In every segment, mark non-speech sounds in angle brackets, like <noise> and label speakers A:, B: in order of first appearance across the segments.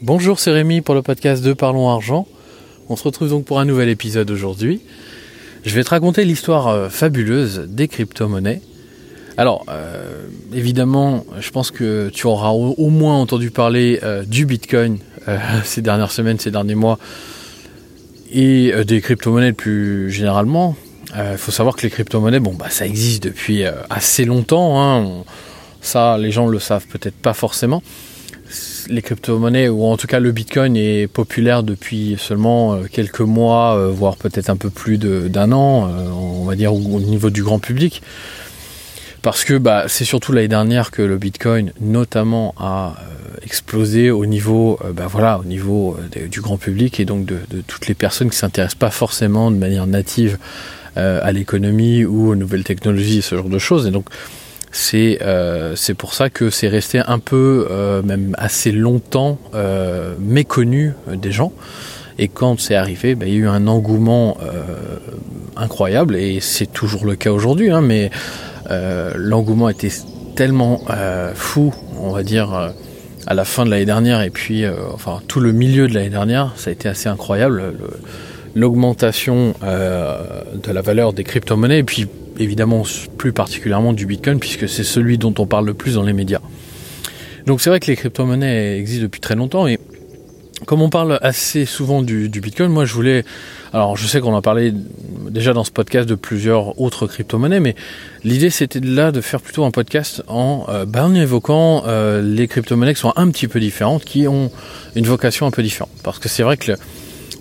A: Bonjour, c'est Rémi pour le podcast de Parlons Argent. On se retrouve donc pour un nouvel épisode aujourd'hui. Je vais te raconter l'histoire euh, fabuleuse des crypto-monnaies. Alors, euh, évidemment, je pense que tu auras au, moins entendu parler euh, du Bitcoin <laughs> ces dernières semaines, ces derniers mois, et des crypto-monnaies plus généralement. Il faut savoir que les crypto-monnaies, bon, bah, ça existe depuis assez longtemps. Hein. ça, les gens le savent peut-être pas forcément les crypto-monnaies, ou en tout cas le Bitcoin, est populaire depuis seulement euh, quelques mois, euh, voire peut-être un peu plus d'un an, euh, on va dire au niveau du grand public. Parce que bah, c'est surtout l'année dernière que le Bitcoin, notamment, a explosé au niveau, bah, voilà, au niveau du grand public et donc de, toutes les personnes qui s'intéressent pas forcément de manière native à l'économie ou aux nouvelles technologies et ce genre de choses. Et donc c'est euh, pour ça que c'est resté un peu, euh, même assez longtemps, euh, méconnu des gens. Et quand c'est arrivé, bah, il y a eu un engouement incroyable, et c'est toujours le cas aujourd'hui, hein, mais l'engouement était tellement fou, on va dire, à la fin de l'année dernière, et puis enfin tout le milieu de l'année dernière, ça a été assez incroyable. L'augmentation de la valeur des crypto-monnaies, et puis évidemment plus particulièrement du Bitcoin, puisque c'est celui dont on parle le plus dans les médias. Donc c'est vrai que les crypto-monnaies existent depuis très longtemps et comme on parle assez souvent du, Bitcoin, moi je voulais, alors je sais qu'on a parlé déjà dans ce podcast de plusieurs autres crypto-monnaies, mais l'idée c'était là de faire plutôt un podcast en, euh, ben, évoquant euh, les crypto-monnaies qui sont un petit peu différentes, qui ont une vocation un peu différente. Parce que c'est vrai que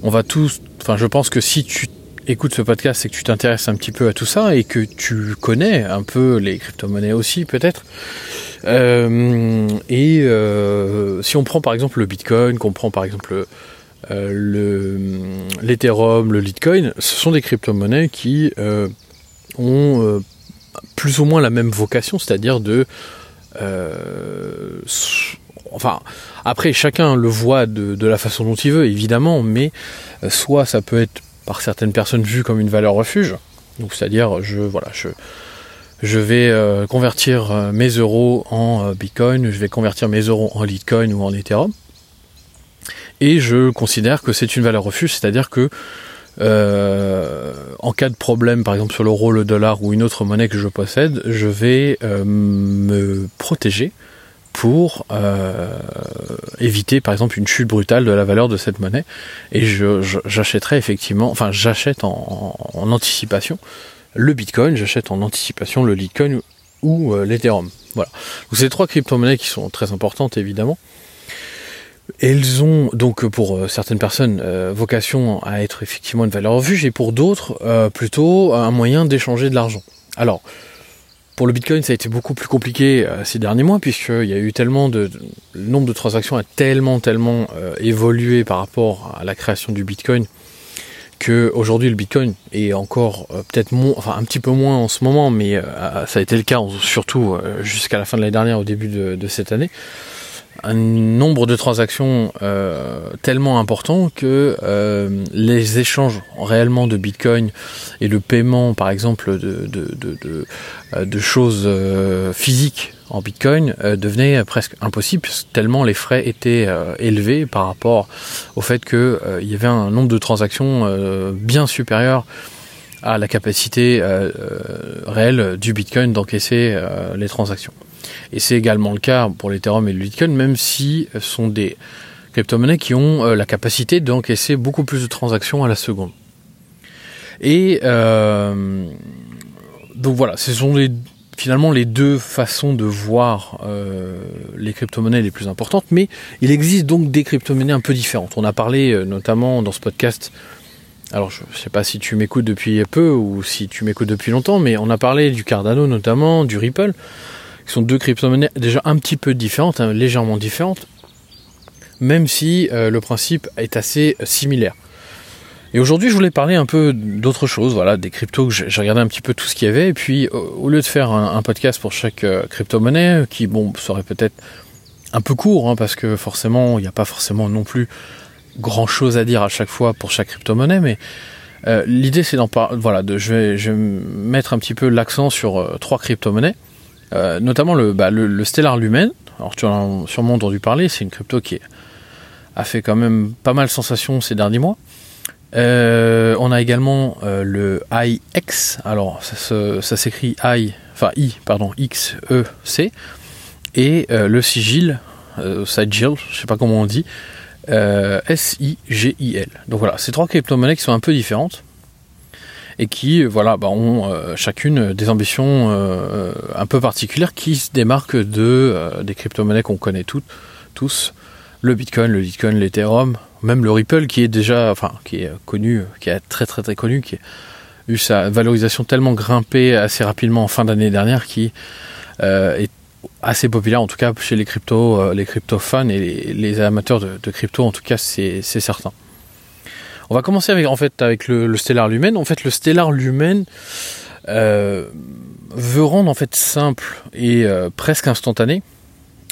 A: on va tous, enfin je pense que si tu écoute ce podcast, c'est que tu t'intéresses un petit peu à tout ça et que tu connais un peu les crypto-monnaies aussi, peut-être. Euh, et euh, si on prend par exemple le Bitcoin, qu'on prend par exemple euh, le l'Ethereum, le Litecoin, ce sont des crypto-monnaies qui ont plus ou moins la même vocation, c'est-à-dire de enfin, après, chacun le voit de, la façon dont il veut, évidemment, mais soit ça peut être par certaines personnes vu comme une valeur refuge. Donc c'est-à-dire je voilà je je vais euh, convertir euh, mes euros en euh, Bitcoin, je vais convertir mes euros en Litecoin ou en Ethereum. Et je considère que c'est une valeur refuge, c'est-à-dire que en cas de problème, par exemple sur l'euro, le dollar ou une autre monnaie que je possède, je vais me protéger pour euh, éviter par exemple une chute brutale de la valeur de cette monnaie. Et j'achèterai effectivement enfin j'achète en, anticipation le bitcoin j'achète en anticipation le litecoin ou euh, l'ethereum. Voilà. Donc c'est trois crypto-monnaies qui sont très importantes évidemment. Elles ont donc pour euh, certaines personnes vocation à être effectivement une valeur refuge et pour d'autres plutôt un moyen d'échanger de l'argent. Alors pour le Bitcoin, ça a été beaucoup plus compliqué euh, ces derniers mois, puisqu'il y a eu tellement de, Le nombre de transactions a tellement, tellement euh, évolué par rapport à la création du Bitcoin, que aujourd'hui le Bitcoin est encore euh, peut-être enfin un petit peu moins en ce moment, mais ça a été le cas surtout jusqu'à la fin de l'année dernière, au début de cette année un nombre de transactions euh, tellement important que euh, les échanges réellement de Bitcoin et le paiement, par exemple, de, de, de, de, choses physiques en Bitcoin devenaient presque impossible tellement les frais étaient élevés par rapport au fait qu'il y avait un nombre de transactions bien supérieur à la capacité réelle du Bitcoin d'encaisser les transactions. Et c'est également le cas pour l'Ethereum et le Bitcoin, même si ce sont des crypto-monnaies qui ont euh, la capacité d'encaisser beaucoup plus de transactions à la seconde. Et euh, donc voilà, ce sont finalement les deux façons de voir euh, les crypto-monnaies les plus importantes, mais il existe donc des crypto-monnaies un peu différentes. On a parlé notamment dans ce podcast, alors je ne sais pas si tu m'écoutes depuis peu ou si tu m'écoutes depuis longtemps, mais on a parlé du Cardano notamment, du Ripple sont deux crypto-monnaies déjà un petit peu différentes, hein, légèrement différentes, même si euh, le principe est assez euh, similaire. Et aujourd'hui, je voulais parler un peu d'autre chose, voilà, des cryptos. J'ai regardé un petit peu tout ce qu'il y avait, et puis au lieu de faire un, podcast pour chaque euh, crypto-monnaie, qui bon serait peut-être un peu court, hein, parce que forcément, il n'y a pas forcément non plus grand chose à dire à chaque fois pour chaque crypto-monnaie, mais l'idée c'est d'en parler. Voilà, de, je, vais, je vais mettre un petit peu l'accent sur trois crypto-monnaies euh, notamment le, bah, le, Stellar Lumen. Alors tu en as sûrement entendu parler, c'est une crypto qui a fait quand même pas mal sensation ces derniers mois. on a également le IX, alors ça, s'écrit I, enfin I, pardon, X, E, C, et le sigil, sigil, je sais pas comment on dit, S-I-G-I-L. Donc voilà, ces trois crypto-monnaies qui sont un peu différentes et qui voilà bah, ont euh, chacune des ambitions euh, un peu particulières qui se démarquent de euh, des crypto-monnaies qu'on connaît toutes, tous le Bitcoin, le Bitcoin, l'Ethereum, même le Ripple qui est déjà enfin qui est connu, qui est très très très connu, qui a eu sa valorisation tellement grimpée assez rapidement en fin d'année dernière qui est assez populaire en tout cas chez les crypto les crypto fans et les, amateurs de, de, crypto en tout cas c'est certain. On va commencer avec, en fait, avec le, Stellar Lumen. En fait, le Stellar Lumen euh, veut rendre en fait simple et euh, presque instantané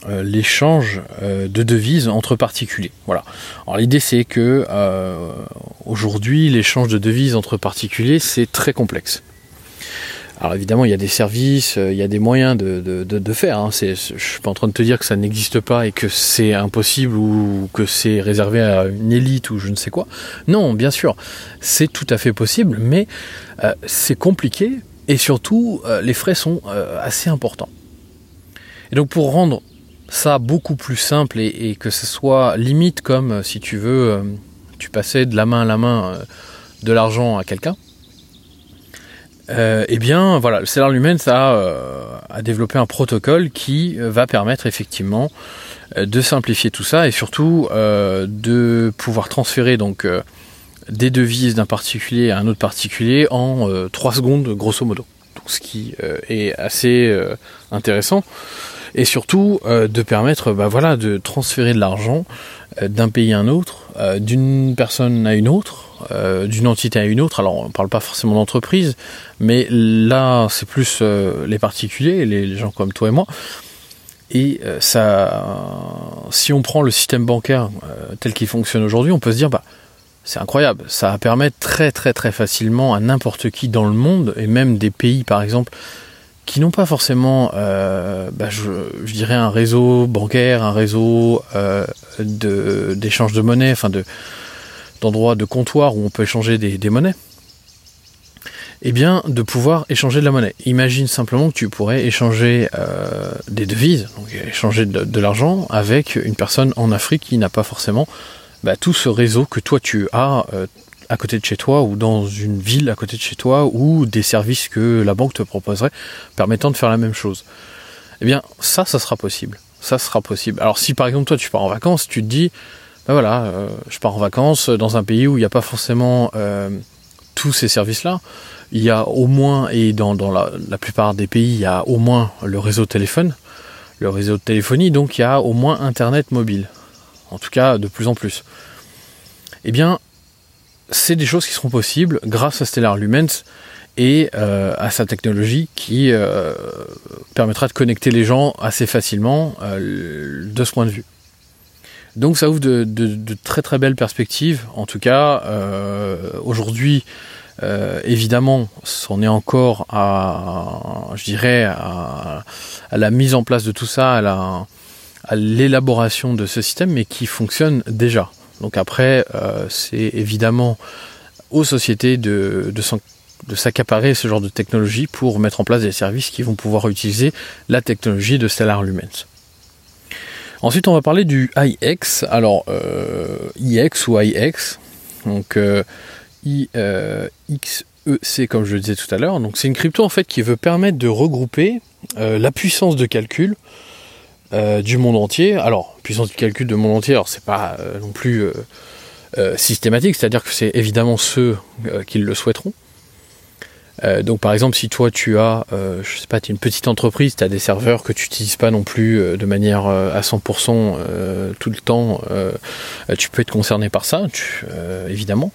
A: euh, l'échange de devises entre particuliers. Voilà. Alors l'idée c'est que aujourd'hui l'échange de devises entre particuliers c'est très complexe. Alors évidemment, il y a des services, euh, il y a des moyens de, de, faire. Hein. je suis pas en train de te dire que ça n'existe pas et que c'est impossible ou que c'est réservé à une élite ou je ne sais quoi. Non, bien sûr, c'est tout à fait possible, mais euh, c'est compliqué et surtout euh, les frais sont assez importants. Et donc pour rendre ça beaucoup plus simple et que ce soit limite comme si tu veux, tu passais de la main à la main de l'argent à quelqu'un euh, eh bien, voilà, le Stellar Lumen ça, euh, a développé un protocole qui euh, va permettre effectivement de simplifier tout ça et surtout de pouvoir transférer donc des devises d'un particulier à un autre particulier en 3 secondes grosso modo. Donc, ce qui est assez intéressant et surtout de permettre bah, voilà, de transférer de l'argent d'un pays à un autre, d'une personne à une autre, euh, d'une entité à une autre. Alors on ne parle pas forcément d'entreprise, mais là c'est plus euh, les particuliers, les, gens comme toi et moi. Et euh, ça, si on prend le système bancaire tel qu'il fonctionne aujourd'hui, on peut se dire bah c'est incroyable, ça va permettre très très très facilement à n'importe qui dans le monde et même des pays par exemple qui n'ont pas forcément, bah, je, dirais, un réseau bancaire, un réseau d'échange de, de monnaie, enfin de, d'endroits de comptoir où on peut échanger des, monnaies, eh bien de pouvoir échanger de la monnaie. Imagine simplement que tu pourrais échanger euh, des devises, donc échanger de, l'argent avec une personne en Afrique qui n'a pas forcément bah, tout ce réseau que toi tu as euh, à côté de chez toi ou dans une ville à côté de chez toi ou des services que la banque te proposerait permettant de faire la même chose. Eh bien ça, sera possible. Ça sera possible. Alors si par exemple toi tu pars en vacances, tu te dis ben voilà, euh, je pars en vacances dans un pays où il n'y a pas forcément euh, tous ces services-là. Il y a au moins, et dans, la, plupart des pays, il y a au moins le réseau téléphone, le réseau de téléphonie, donc il y a au moins Internet mobile. En tout cas, de plus en plus. Eh bien, c'est des choses qui seront possibles grâce à Stellar Lumens et euh, à sa technologie qui permettra de connecter les gens assez facilement de ce point de vue. Donc ça ouvre de, très très belles perspectives. En tout cas, euh, aujourd'hui, euh, évidemment, c'en est encore à, je dirais, à, la mise en place de tout ça, à l'élaboration de ce système, mais qui fonctionne déjà. Donc après, euh, c'est évidemment aux sociétés de s'accaparer ce genre de technologie pour mettre en place des services qui vont pouvoir utiliser la technologie de Stellar Lumens. Ensuite, on va parler du IX. Alors, euh, IX ou IX. Donc, euh, IXEC, comme je le disais tout à l'heure. Donc, c'est une crypto en fait qui veut permettre de regrouper euh, la puissance de calcul du monde entier. Alors, puissance de calcul du monde entier, alors c'est pas non plus systématique, c'est-à-dire que c'est évidemment ceux qui le souhaiteront. Euh, donc par exemple si toi tu as, euh, je sais pas, tu une petite entreprise, tu as des serveurs que tu n'utilises pas non plus euh, de manière à 100% tout le temps, tu peux être concerné par ça, évidemment.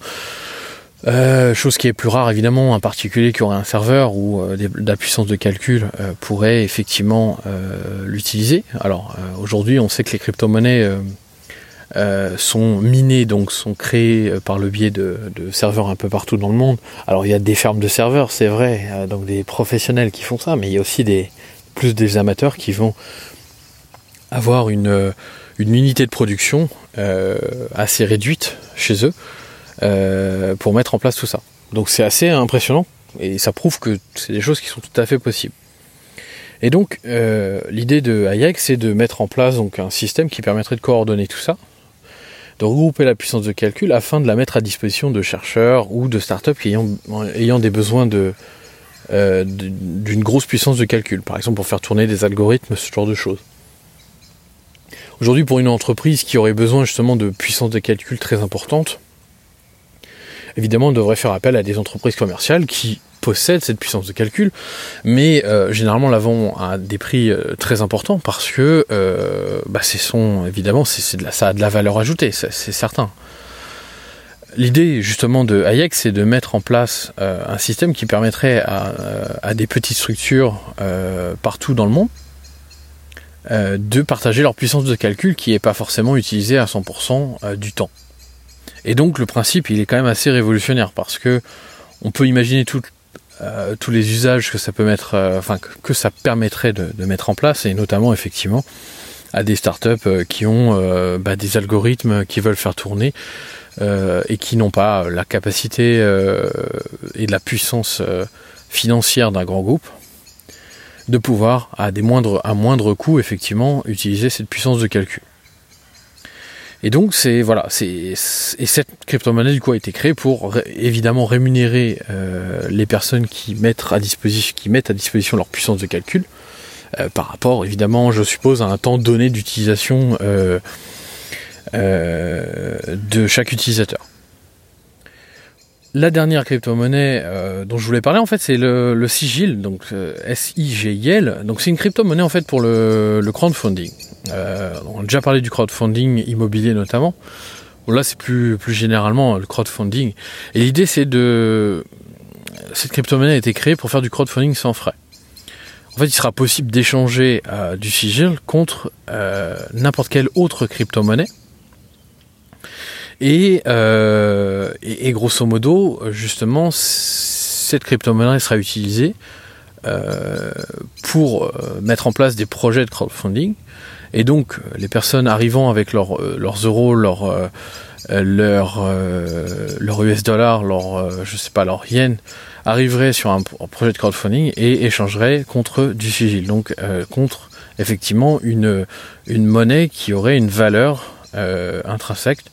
A: chose qui est plus rare évidemment, un particulier qui aurait un serveur ou de la puissance de calcul pourrait effectivement l'utiliser. Alors aujourd'hui on sait que les crypto-monnaies euh, sont minés, donc sont créés euh, par le biais de, serveurs un peu partout dans le monde. Alors il y a des fermes de serveurs, c'est vrai, euh, donc des professionnels qui font ça, mais il y a aussi des plus des amateurs qui vont avoir une, une unité de production assez réduite chez eux pour mettre en place tout ça. Donc c'est assez impressionnant et ça prouve que c'est des choses qui sont tout à fait possibles. Et donc l'idée de Hayek c'est de mettre en place donc un système qui permettrait de coordonner tout ça, de regrouper la puissance de calcul afin de la mettre à disposition de chercheurs ou de startups ayant, ayant des besoins de, euh, d'une grosse puissance de calcul, par exemple pour faire tourner des algorithmes, ce genre de choses. Aujourd'hui, pour une entreprise qui aurait besoin justement de puissance de calcul très importante, évidemment, on devrait faire appel à des entreprises commerciales qui possèdent cette puissance de calcul, mais euh, généralement la vendent à des prix euh, très importants parce que bah, sont évidemment c'est de la, ça a de la valeur ajoutée, c'est certain. L'idée justement de Hayek, c'est de mettre en place euh, un système qui permettrait à, euh, des petites structures euh, partout dans le monde de partager leur puissance de calcul qui n'est pas forcément utilisée à 100% du temps. Et donc le principe, il est quand même assez révolutionnaire parce que on peut imaginer tous les usages que ça peut mettre, enfin que, ça permettrait de, mettre en place et notamment effectivement à des startups qui ont bah, des algorithmes qui veulent faire tourner euh, et qui n'ont pas la capacité euh, et la puissance euh, financière d'un grand groupe de pouvoir à des moindres à moindre coût effectivement utiliser cette puissance de calcul. Et donc c'est voilà, c'est et cette crypto-monnaie du coup a été créée pour évidemment rémunérer les personnes qui mettent à disposition qui mettent à disposition leur puissance de calcul par rapport évidemment, je suppose, à un temps donné d'utilisation euh, de chaque utilisateur. La dernière crypto-monnaie euh, dont je voulais parler, en fait, c'est le, Sigil, donc euh, S-I-G-I-L. Donc, c'est une crypto-monnaie en fait pour le, crowdfunding. On a déjà parlé du crowdfunding immobilier notamment. là, c'est plus plus généralement le crowdfunding. Et l'idée, c'est de cette crypto-monnaie a été créée pour faire du crowdfunding sans frais. En fait, il sera possible d'échanger du sigil contre n'importe quelle autre crypto-monnaie euh, et, et, grosso modo, justement, cette crypto-monnaie sera utilisée euh, pour euh, mettre en place des projets de crowdfunding. Et donc, les personnes arrivant avec leurs euros, leurs leur, US dollar, leur, je sais pas, leur yen, arriveraient sur un, projet de crowdfunding et échangeraient contre du sigil. Donc, contre effectivement une, monnaie qui aurait une valeur intrinsèque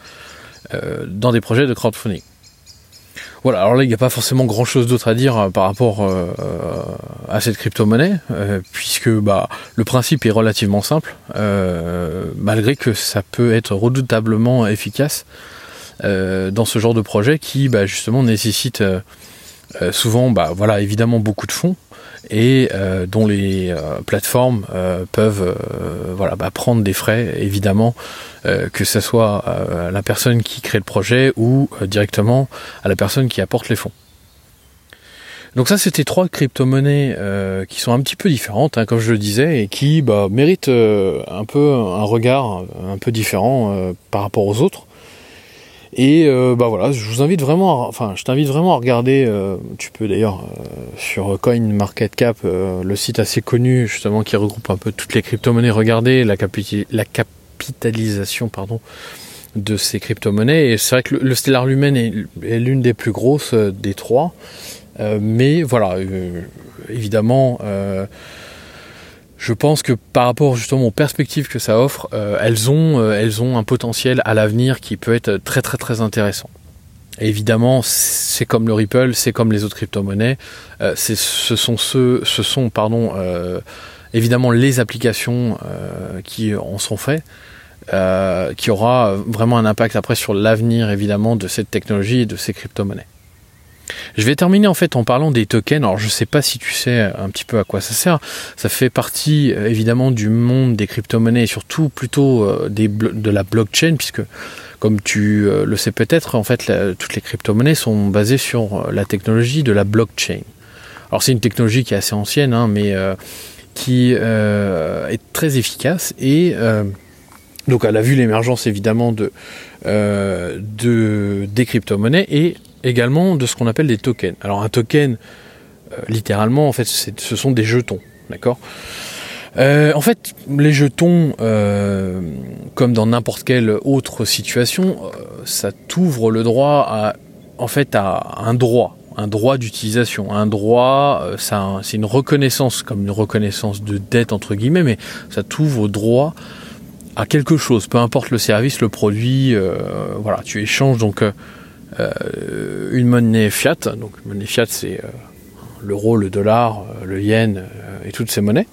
A: euh, dans des projets de crowdfunding. Voilà, alors là, il n'y a pas forcément grand chose d'autre à dire euh, par rapport euh, à cette crypto-monnaie, puisque bah, le principe est relativement simple, malgré que ça peut être redoutablement efficace dans ce genre de projet qui, bah, justement, nécessite souvent, bah, voilà, évidemment, beaucoup de fonds, et euh, dont les euh, plateformes euh, peuvent voilà, bah, prendre des frais, évidemment, que ce soit à la personne qui crée le projet ou directement à la personne qui apporte les fonds. Donc ça, c'était trois crypto-monnaies qui sont un petit peu différentes, hein, comme je le disais, et qui bah, méritent un peu un regard un peu différent par rapport aux autres. Et euh, bah voilà, je vous invite vraiment, à, enfin, je t'invite vraiment à regarder. Euh, tu peux d'ailleurs euh, sur CoinMarketCap, le site assez connu justement qui regroupe un peu toutes les crypto-monnaies. Regarder la, capitalisation, pardon, de ces crypto-monnaies. Et c'est vrai que le, Stellar Lumen est, est l'une des plus grosses des trois. mais voilà, évidemment je pense que par rapport justement aux perspectives que ça offre, euh, elles, ont, euh, elles ont un potentiel à l'avenir qui peut être très très très intéressant. évidemment, c'est comme le Ripple, c'est comme les autres crypto-monnaies. Euh, ce sont ceux, ce sont pardon, évidemment les applications qui en sont faites, qui aura vraiment un impact après sur l'avenir évidemment de cette technologie et de ces crypto-monnaies. Je vais terminer en fait en parlant des tokens. Alors je sais pas si tu sais un petit peu à quoi ça sert. Ça fait partie euh, évidemment du monde des crypto-monnaies et surtout plutôt euh, de la blockchain puisque comme tu euh, le sais peut-être, en fait, toutes les crypto-monnaies sont basées sur la technologie de la blockchain. Alors c'est une technologie qui est assez ancienne, hein, mais qui est très efficace et donc elle a vu l'émergence évidemment de, de des crypto-monnaies et également de ce qu'on appelle des tokens. Alors un token, euh, littéralement, en fait, ce sont des jetons, d'accord? En fait, les jetons, comme dans n'importe quelle autre situation, ça t'ouvre le droit à, en fait, à un droit un droit d'utilisation. Un droit, euh, c'est une reconnaissance, comme une reconnaissance de dette entre guillemets, mais ça t'ouvre droit à quelque chose, peu importe le service, le produit, euh, voilà, tu échanges donc euh, une monnaie fiat, donc monnaie fiat c'est l'euro, le dollar, le yen et toutes ces monnaies,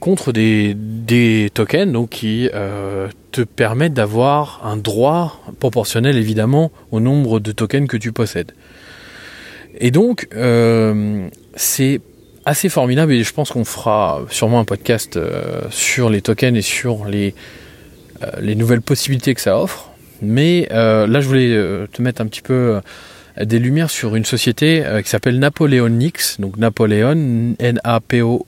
A: contre des, tokens qui te permettent d'avoir un droit proportionnel évidemment au nombre de tokens que tu possèdes. Et donc, euh, c'est assez formidable et je pense qu'on fera sûrement un podcast euh, sur les tokens et sur euh, les nouvelles possibilités que ça offre. Mais là, je voulais te mettre un petit peu des lumières sur une société qui s'appelle Napoleonix. Donc Napoléon, N-A-P-O-L-E-O-N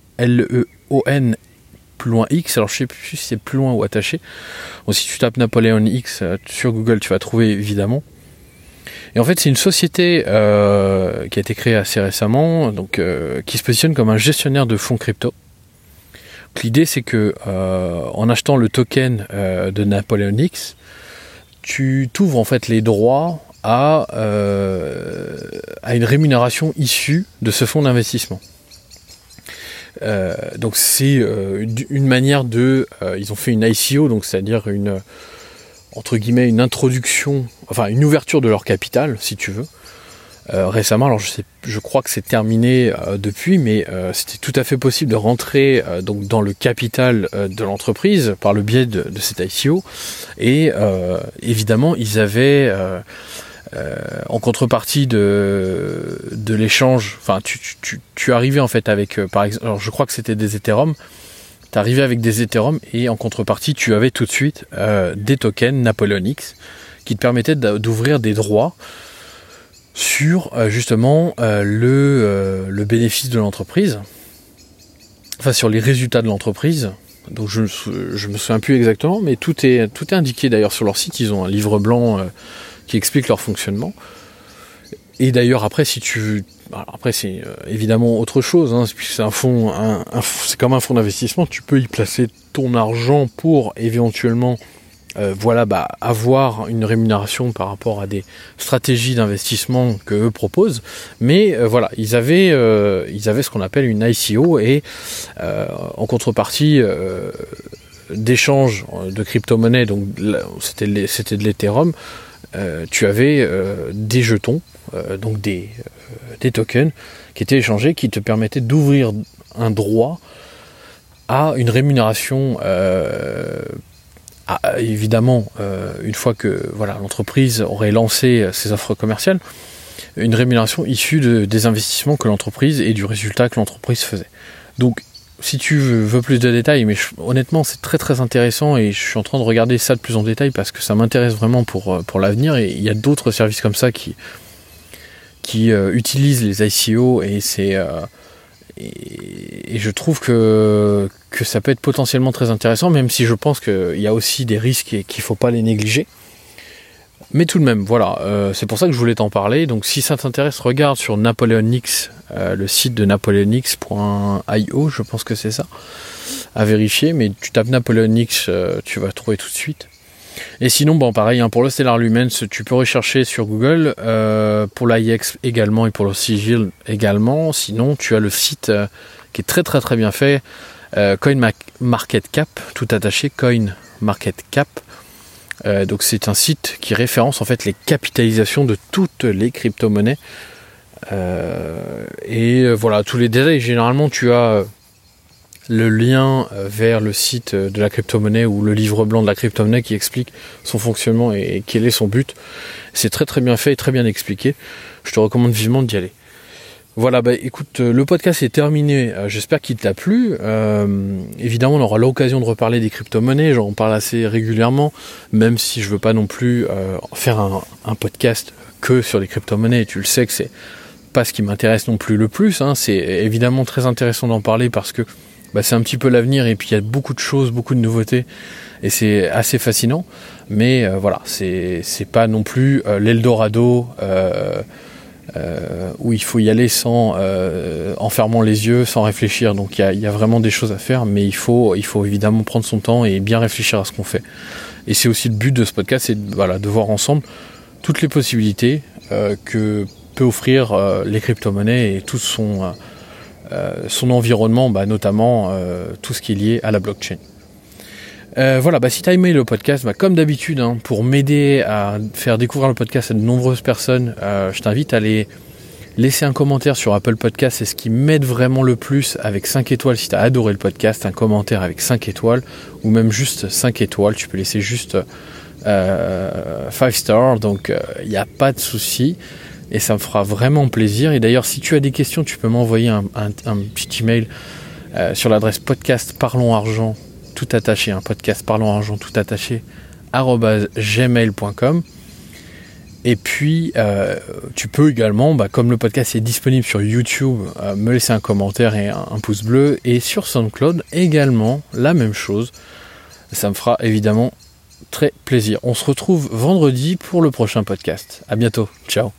A: plus loin X, alors je sais plus si c'est plus loin ou attaché. Si tu tapes Napoléon X sur Google, tu vas trouver évidemment. Et en fait, c'est une société euh, qui a été créée assez récemment, donc euh, qui se positionne comme un gestionnaire de fonds crypto. L'idée, c'est que euh, en achetant le token de Napoleon X, tu t'ouvres en fait les droits à, à une rémunération issue de ce fonds d'investissement. donc c'est une manière de, ils ont fait une ICO, donc c'est-à-dire une entre guillemets une introduction, enfin une ouverture de leur capital, si tu veux. Euh, récemment, alors je, sais, je crois que c'est terminé euh, depuis, mais euh, c'était tout à fait possible de rentrer donc dans le capital de l'entreprise par le biais de, de cet ICO. Et évidemment, ils avaient en contrepartie de, de l'échange, enfin tu, tu, tu, arrivais en fait avec, par exemple, alors je crois que c'était des Ethereum, tu arrivais avec des Ethereum et en contrepartie, tu avais tout de suite euh, des tokens Napoleon X qui te permettaient d'ouvrir des droits sur euh, justement euh, le, le, bénéfice de l'entreprise, enfin sur les résultats de l'entreprise. Donc je, je me souviens plus exactement, mais tout est, tout est indiqué d'ailleurs sur leur site. Ils ont un livre blanc qui explique leur fonctionnement. Et d'ailleurs, après, si tu, après c'est euh, évidemment autre chose, hein, c'est un fonds, c'est comme un fonds d'investissement. Tu peux y placer ton argent pour éventuellement, euh, voilà, bah, avoir une rémunération par rapport à des stratégies d'investissement que eux proposent. Mais euh, voilà, ils avaient, ils avaient ce qu'on appelle une ICO et en contrepartie d'échange de crypto-monnaies, donc c'était de l'Ethereum. tu avais des jetons euh, donc euh, des tokens qui étaient échangés, qui te permettaient d'ouvrir un droit à une rémunération euh, évidemment une fois que voilà l'entreprise aurait lancé ses offres commerciales une rémunération issue de, des investissements que l'entreprise et du résultat que l'entreprise faisait. Donc si tu veux plus de détails, mais honnêtement c'est très très intéressant et je suis en train de regarder ça de plus en détail parce que ça m'intéresse vraiment pour, pour l'avenir et il y a d'autres services comme ça qui, euh, utilisent les ICO et c'est euh, et, je trouve que, que ça peut être potentiellement très intéressant, même si je pense qu'il y a aussi des risques et qu'il ne faut pas les négliger. Mais tout de même, voilà, euh, c'est pour ça que je voulais t'en parler. Donc si ça t'intéresse, regarde sur Napoleonix, le site de napoleonix.io, je pense que c'est ça, à vérifier. Mais tu tapes Napoleonix, tu vas trouver tout de suite. Et sinon, bon, pareil, hein, pour le Stellar Lumens, tu peux rechercher sur Google, euh, pour l'IX également et pour le Sigil également. Sinon, tu as le site euh, qui est très très très bien fait, euh, Coin Market Cap, tout attaché, Coin Market Cap. donc c'est un site qui référence en fait les capitalisations de toutes les crypto-monnaies. et voilà, tous les détails, généralement tu as le lien euh, vers le site de la crypto-monnaie ou le livre blanc de la crypto-monnaie qui explique son fonctionnement et quel est son but. C'est très très bien fait et très bien expliqué. Je te recommande vivement d'y aller. Voilà, bah écoute, euh, le podcast est terminé. Euh, j'espère qu'il t'a plu. évidemment, on aura l'occasion de reparler des crypto-monnaies. J'en parle assez régulièrement, même si je veux pas non plus faire un, un, podcast que sur les crypto-monnaies. Tu le sais que c'est pas ce qui m'intéresse non plus le plus. Hein. C'est évidemment très intéressant d'en parler parce que bah, c'est un petit peu l'avenir et puis il y a beaucoup de choses, beaucoup de nouveautés et c'est assez fascinant. Mais euh, voilà, c'est pas non plus euh, l'Eldorado euh, où il faut y aller sans en fermant les yeux, sans réfléchir. Donc il y a, vraiment des choses à faire, mais il faut, il faut évidemment prendre son temps et bien réfléchir à ce qu'on fait. Et c'est aussi le but de ce podcast, c'est voilà, de voir ensemble toutes les possibilités que peut offrir les crypto-monnaies et tout son, son environnement, bah, notamment tout ce qui est lié à la blockchain. Euh, voilà, bah, si tu as aimé le podcast, bah, comme d'habitude, hein, pour m'aider à faire découvrir le podcast à de nombreuses personnes, euh, je t'invite à aller laisser un commentaire sur Apple Podcast. C'est ce qui m'aide vraiment le plus avec 5 étoiles. Si tu as adoré le podcast, un commentaire avec 5 étoiles ou même juste 5 étoiles. Tu peux laisser juste 5 euh, stars, donc il n'y a pas de souci. Et ça me fera vraiment plaisir. Et d'ailleurs, si tu as des questions, tu peux m'envoyer un, petit email sur l'adresse podcast parlons argent tout attaché, un podcast parlons argent tout attaché, gmail.com. Et puis, euh, tu peux également, bah, comme le podcast est disponible sur YouTube, euh, me laisser un commentaire et un, pouce bleu. Et sur SoundCloud également, la même chose. Ça me fera évidemment très plaisir. On se retrouve vendredi pour le prochain podcast. À bientôt. Ciao.